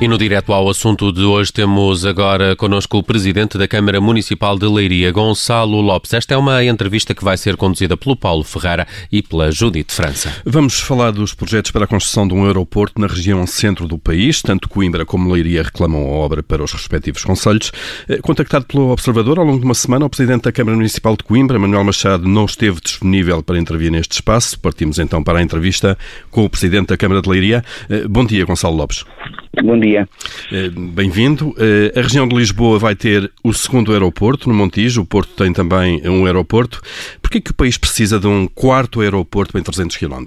E no direto ao assunto de hoje temos agora connosco o Presidente da Câmara Municipal de Leiria, Gonçalo Lopes. Esta é uma entrevista que vai ser conduzida pelo Paulo Ferreira e pela Judite França. Vamos falar dos projetos para a construção de um aeroporto na região centro do país. Tanto Coimbra como Leiria reclamam a obra para os respectivos conselhos. Eh, contactado pelo Observador ao longo de uma semana, o Presidente da Câmara Municipal de Coimbra, Manuel Machado, não esteve disponível para intervir neste espaço. Partimos então para a entrevista com o Presidente da Câmara de Leiria. Eh, bom dia, Gonçalo Lopes. Bom dia. Eh, bem-vindo. Eh, a região de Lisboa vai ter o segundo aeroporto no Montijo. O Porto tem também um aeroporto. Por que o país precisa de um quarto aeroporto em 300 km?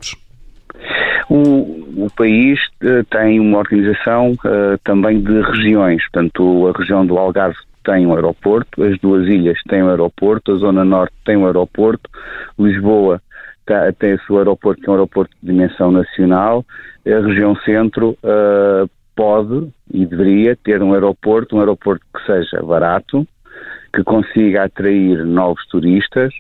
O, o país uh, tem uma organização uh, também de regiões. Portanto, a região do Algarve tem um aeroporto, as duas ilhas têm um aeroporto, a Zona Norte tem um aeroporto, Lisboa tem o seu aeroporto, que é um aeroporto de dimensão nacional, a região centro uh, pode e deveria ter um aeroporto, um aeroporto que seja barato, que consiga atrair novos turistas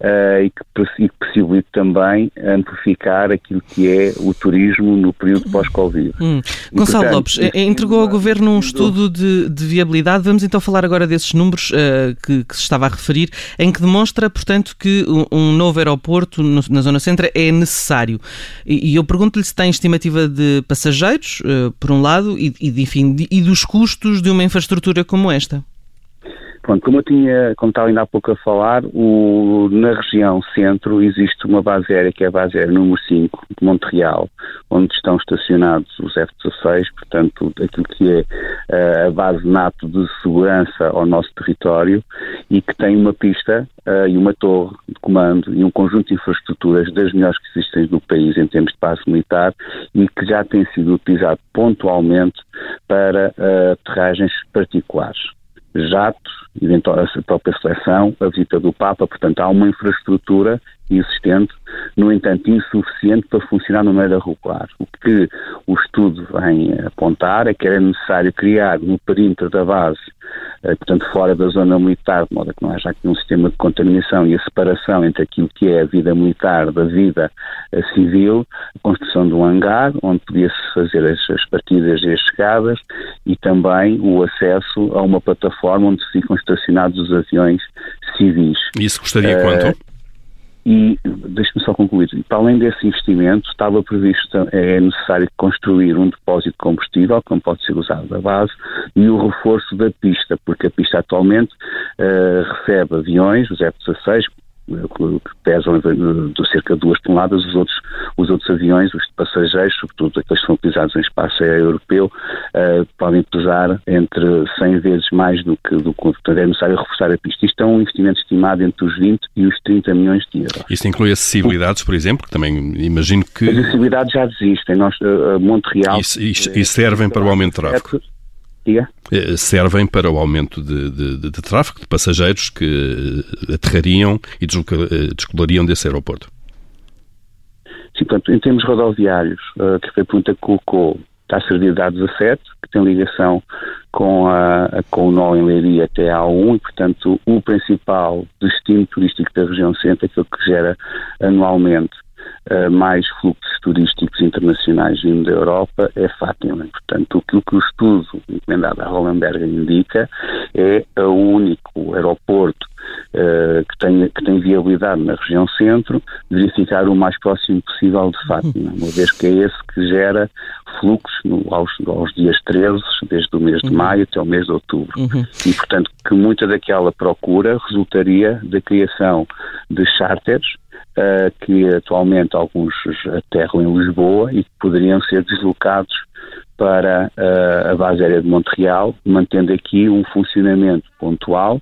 uh, e, que, e que possibilite também amplificar aquilo que é o turismo no período pós-Covid. Hum. Gonçalo portanto, Lopes, eh, entregou ao Governo um estudo de, de, viabilidade. Vamos então falar agora desses números uh, que, que, se estava a referir, em que demonstra, portanto, que um novo aeroporto no, na Zona Centro é necessário. E, e eu pergunto-lhe se tem estimativa de passageiros, uh, por um lado, e, e, enfim, e dos custos de uma infraestrutura como esta. Pronto, como eu tinha, como estava ainda há pouco a falar, o, na região centro existe uma base aérea que é a base aérea número 5 de Montreal, onde estão estacionados os F-16, portanto, aquilo que é uh, a base NATO de segurança ao nosso território e que tem uma pista uh, e uma torre de comando e um conjunto de infraestruturas das melhores que existem no país em termos de base militar e que já tem sido utilizado pontualmente para uh, aterragens particulares jatos, a própria seleção, a visita do Papa, portanto há uma infraestrutura existente, no entanto insuficiente para funcionar no maneira regular. O que o estudo vem apontar é que era necessário criar no perímetro da base eh, portanto, fora da zona militar, de modo a que não haja aqui um sistema de contaminação e a separação entre aquilo que é a vida militar da vida eh, civil, a construção de um hangar, onde podia-se fazer as, as, partidas e as chegadas, e também o acesso a uma plataforma onde ficam estacionados os aviões civis. Isso custaria uh, quanto? E deixe-me só concluir. Para além desse investimento, estava previsto, é necessário construir um depósito de combustível, que não pode ser usado da base, e o reforço da pista, porque a pista atualmente uh, recebe aviões, os F-16, que pesam de cerca de duas toneladas, os outros, os outros aviões, os passageiros, sobretudo aqueles que são utilizados em espaço aéreo europeu, uh, podem pesar entre 100 vezes mais do que, do portanto, é necessário reforçar a pista. Isto é um investimento estimado entre os 20 e os 30 milhões de euros. Isto inclui acessibilidades, por exemplo, que também imagino que... As acessibilidades já existem. Nós, uh, Montreal... E, e, e servem para o aumento de tráfego. Diga? Eh, servem para o aumento de, de, de, de tráfego de passageiros que eh, aterrariam e eh, descolariam desse aeroporto. Sim, portanto, em termos rodoviários, que foi a pergunta que colocou, está a servir da A17, que tem ligação com, a, com o nó em Leiria até a A1 e, portanto, o principal destino turístico da região centro, aquilo que gera anualmente uh, mais fluxos turísticos internacionais vindo da Europa é Fátima. Portanto, aquilo que o estudo encomendado à Hollenberg indica é o único aeroporto uh, que, tem, que tem viabilidade na região centro, verificar o mais próximo possível de Fátima, uma vez que é esse que gera fluxos no, aos, aos, dias 13, desde o mês de uhum. maio até o mês de outubro. Uhum. E, portanto, que muita daquela procura resultaria da criação de charters uh, que atualmente alguns aterram em Lisboa e que poderiam ser deslocados para uh, a base aérea de Montreal, mantendo aqui um funcionamento pontual,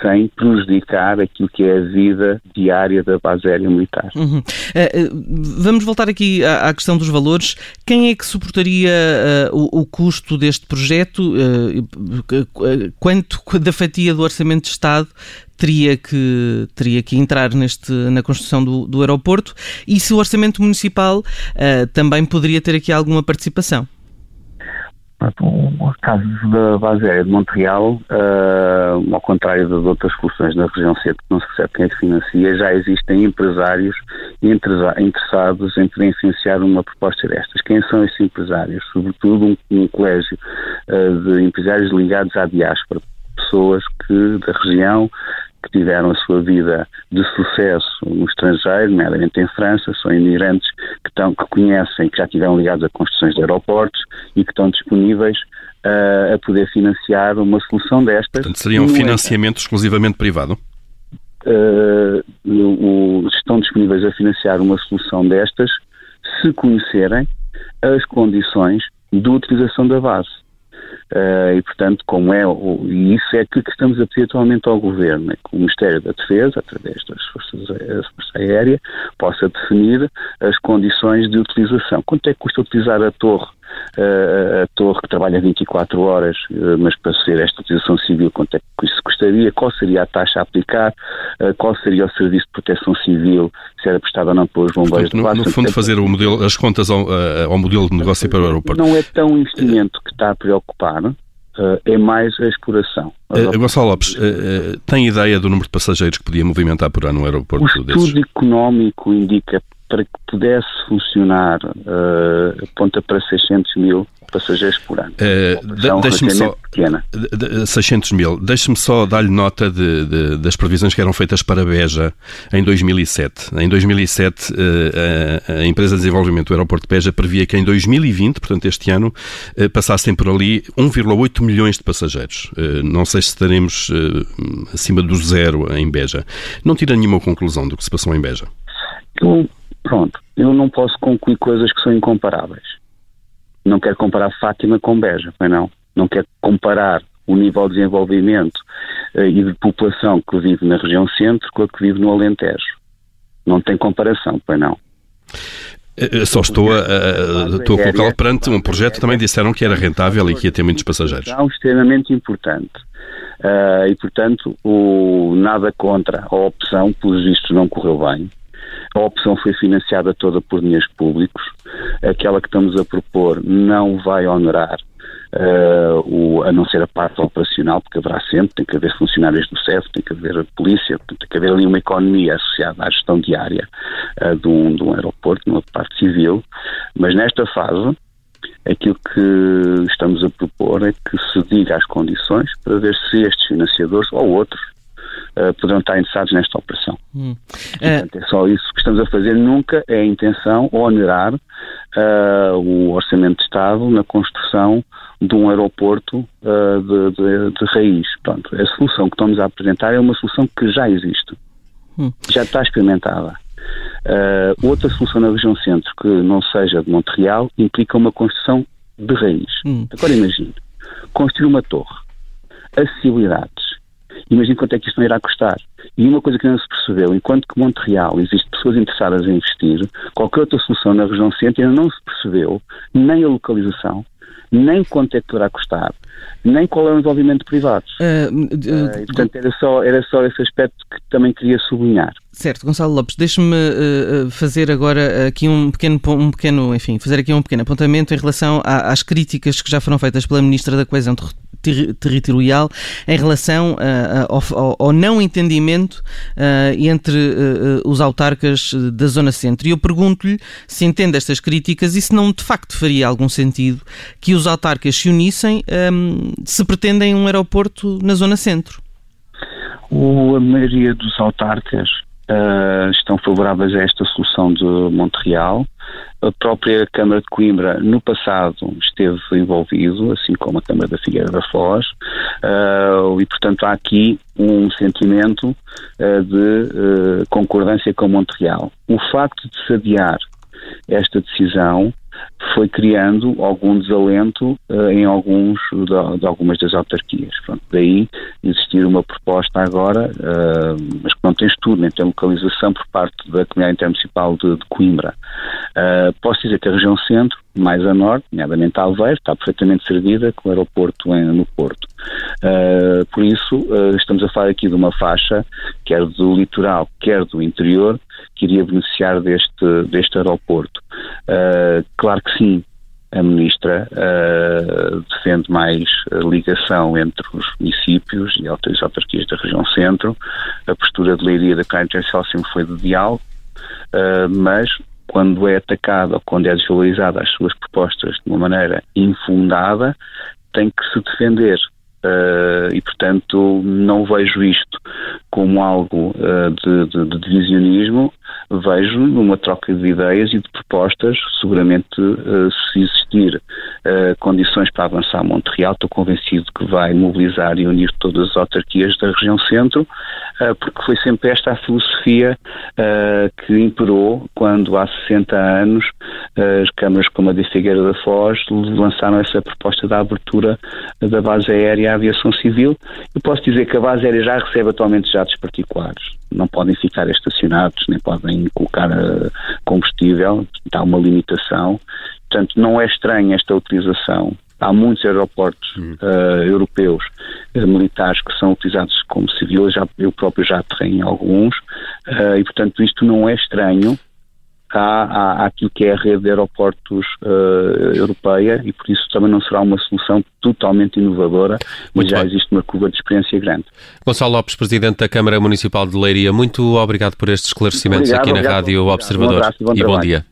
sem prejudicar aquilo que é a vida diária da base aérea militar. Uhum. Uh, vamos voltar aqui à, à, questão dos valores. Quem é que suportaria uh, o, o, custo deste projeto? quanto da fatia do Orçamento de Estado teria que, teria que entrar neste, na construção do, do aeroporto e se o Orçamento Municipal também poderia ter aqui alguma participação? O caso da base aérea de Montreal, uh, ao contrário das outras soluções na região centro, que não se percebe quem é financia, já existem empresários interessados em financiar uma proposta destas. Quem são esses empresários? Sobretudo um, um colégio uh, de empresários ligados à diáspora, pessoas que da região que tiveram a sua vida de sucesso no estrangeiro, nomeadamente em França, são imigrantes que, estão, que conhecem, que já estiveram ligados a construções de aeroportos e que estão disponíveis uh, a poder financiar uma solução destas. Portanto, seria um financiamento exclusivamente privado? Uh, o, estão disponíveis a financiar uma solução destas se conhecerem as condições de utilização da base. Uh, e, portanto, como é, o, e isso é que, que estamos a pedir atualmente ao Governo, é que o Ministério da Defesa, através das Forças da Força Aérea, possa definir as condições de utilização. Quanto é que custa utilizar a torre a torre que trabalha 24 horas, eh, mas para ser esta utilização civil, quanto é que isso custaria? Qual seria a taxa a aplicar? Eh, qual seria o serviço de proteção civil? Se era prestado ou não pelos bombeiros Portanto, no, no fundo, fazer o modelo, as contas ao, eh, ao modelo de negócio para o aeroporto. Não é tão investimento que está a preocupar, é mais a exploração. Uh, Gonçalo Lopes, uh, tem ideia do número de passageiros que podia movimentar por ano no aeroporto? O estudo desses? económico indica para que pudesse funcionar, uh, aponta para 600 mil passageiros por ano. Uh, Deixe-me só. Pequena. 600 mil. Deixe-me só dar-lhe nota de, de, das previsões que eram feitas para Beja em 2007. Em 2007, uh, a, a, empresa de desenvolvimento do aeroporto de Beja previa que em 2020, portanto este ano, uh, passassem por ali 1,8 milhões de passageiros. Não sei se estaremos acima do zero em Beja. Não tira nenhuma conclusão do que se passou em Beja. Eu Pronto, eu não posso concluir coisas que são incomparáveis. Não quero comparar Fátima com Beja, foi não. Não quero comparar o nível de desenvolvimento uh, e de população que vive na região centro com a que vive no Alentejo. Não tem comparação, pois não. Eu só estou a, a, estou a colocá-lo perante um projeto também disseram que era rentável e que ia ter muitos passageiros. É extremamente importante. Uh, e, portanto, o, nada contra a opção, pelos vistos, não correu bem. A opção foi financiada toda por dinheiros públicos. Aquela que estamos a propor não vai onerar Uh, o, a não ser a parte operacional, porque haverá sempre, tem que haver funcionários do CEF, tem que haver a polícia, tem que haver ali uma economia associada à gestão diária uh, de, um, de um aeroporto, numa parte civil, mas nesta fase aquilo que estamos a propor é que se diga as condições para ver se estes financiadores ou outros uh, poderão estar interessados nesta operação. Hum. Portanto, é só isso que estamos a fazer. Nunca é a intenção onerar uh, o Orçamento de Estado na construção de um aeroporto uh, de, de, de, raiz. Portanto, a solução que estamos a apresentar é uma solução que já existe, hum. já está experimentada. Uh, outra solução na região centro que não seja de Montreal implica uma construção de raiz. Hum. Agora imagine, construir uma torre, acessibilidades, Imagine quanto é que isto não irá custar. E uma coisa que não se percebeu, enquanto que Montreal existe pessoas interessadas em investir, qualquer outra solução na região centro ainda não se percebeu nem a localização, nem quanto é que poderá custar, nem qual é o envolvimento privado. Uh, uh, uh, portanto, era só, era só esse aspecto que também queria sublinhar. Certo, Gonçalo Lopes, deixe-me uh, fazer agora aqui um pequeno, um pequeno, enfim, fazer aqui um pequeno apontamento em relação a, às críticas que já foram feitas pela Ministra da Coesão ter territorial em relação uh, ao, ao, não entendimento uh, entre os autarcas da Zona Centro. E eu pergunto-lhe se entende estas críticas e se não de facto faria algum sentido que os autarcas se unissem um, se pretendem um aeroporto na Zona Centro. O, a maioria dos autarcas uh, estão favoráveis a esta solução de Montreal. A própria Câmara de Coimbra, no passado, esteve envolvido, assim como a Câmara da Figueira da Foz, uh, e, portanto, há aqui um sentimento uh, de concordância com Montreal. O facto de se adiar esta decisão foi criando algum desalento uh, em alguns de, de, algumas das autarquias. Pronto, daí existir uma proposta agora, uh, mas que não tem estudo, nem tem localização por parte da Comunidade Intermunicipal de, de Coimbra. Uh, posso dizer que a região centro, mais a norte, nomeadamente Alveiro, está perfeitamente servida com o aeroporto em, no Porto. por isso, estamos a falar aqui de uma faixa, quer do litoral, quer do interior, que iria beneficiar deste, deste aeroporto. Uh, claro que sim, a ministra uh, defende mais ligação entre os municípios e as autarquias da região centro. A postura de Leiria da Intercial sempre foi de diálogo, uh, mas quando é atacada ou quando é desvalorizada as suas propostas de uma maneira infundada, tem que se defender. Uh, e, portanto, não vejo isto como algo uh, de, de, de, divisionismo, vejo numa troca de ideias e de propostas, seguramente uh, se existir condições para avançar a Montreal, estou convencido que vai mobilizar e unir todas as autarquias da região centro, porque foi sempre esta a filosofia que imperou quando há 60 anos as câmaras como a de Figueira da Foz lançaram essa proposta da abertura da base aérea à aviação civil. Eu posso dizer que a base aérea já recebe atualmente jatos particulares. Não podem ficar estacionados, nem podem colocar uh, combustível, há uma limitação. Portanto, não é estranho esta utilização. Há muitos aeroportos uh, europeus uh, militares que são utilizados como civil, já, eu próprio já aterrei em alguns, uh, e portanto isto não é estranho cá há, há aquilo que é a rede de aeroportos uh, europeia e por isso também não será uma solução totalmente inovadora, mas já bem. existe uma curva de experiência grande. Gonçalo Lopes, Presidente da Câmara Municipal de Leiria, muito obrigado por estes esclarecimentos obrigado, aqui na obrigado, Rádio obrigado. Observador um abraço, bom e bom dia.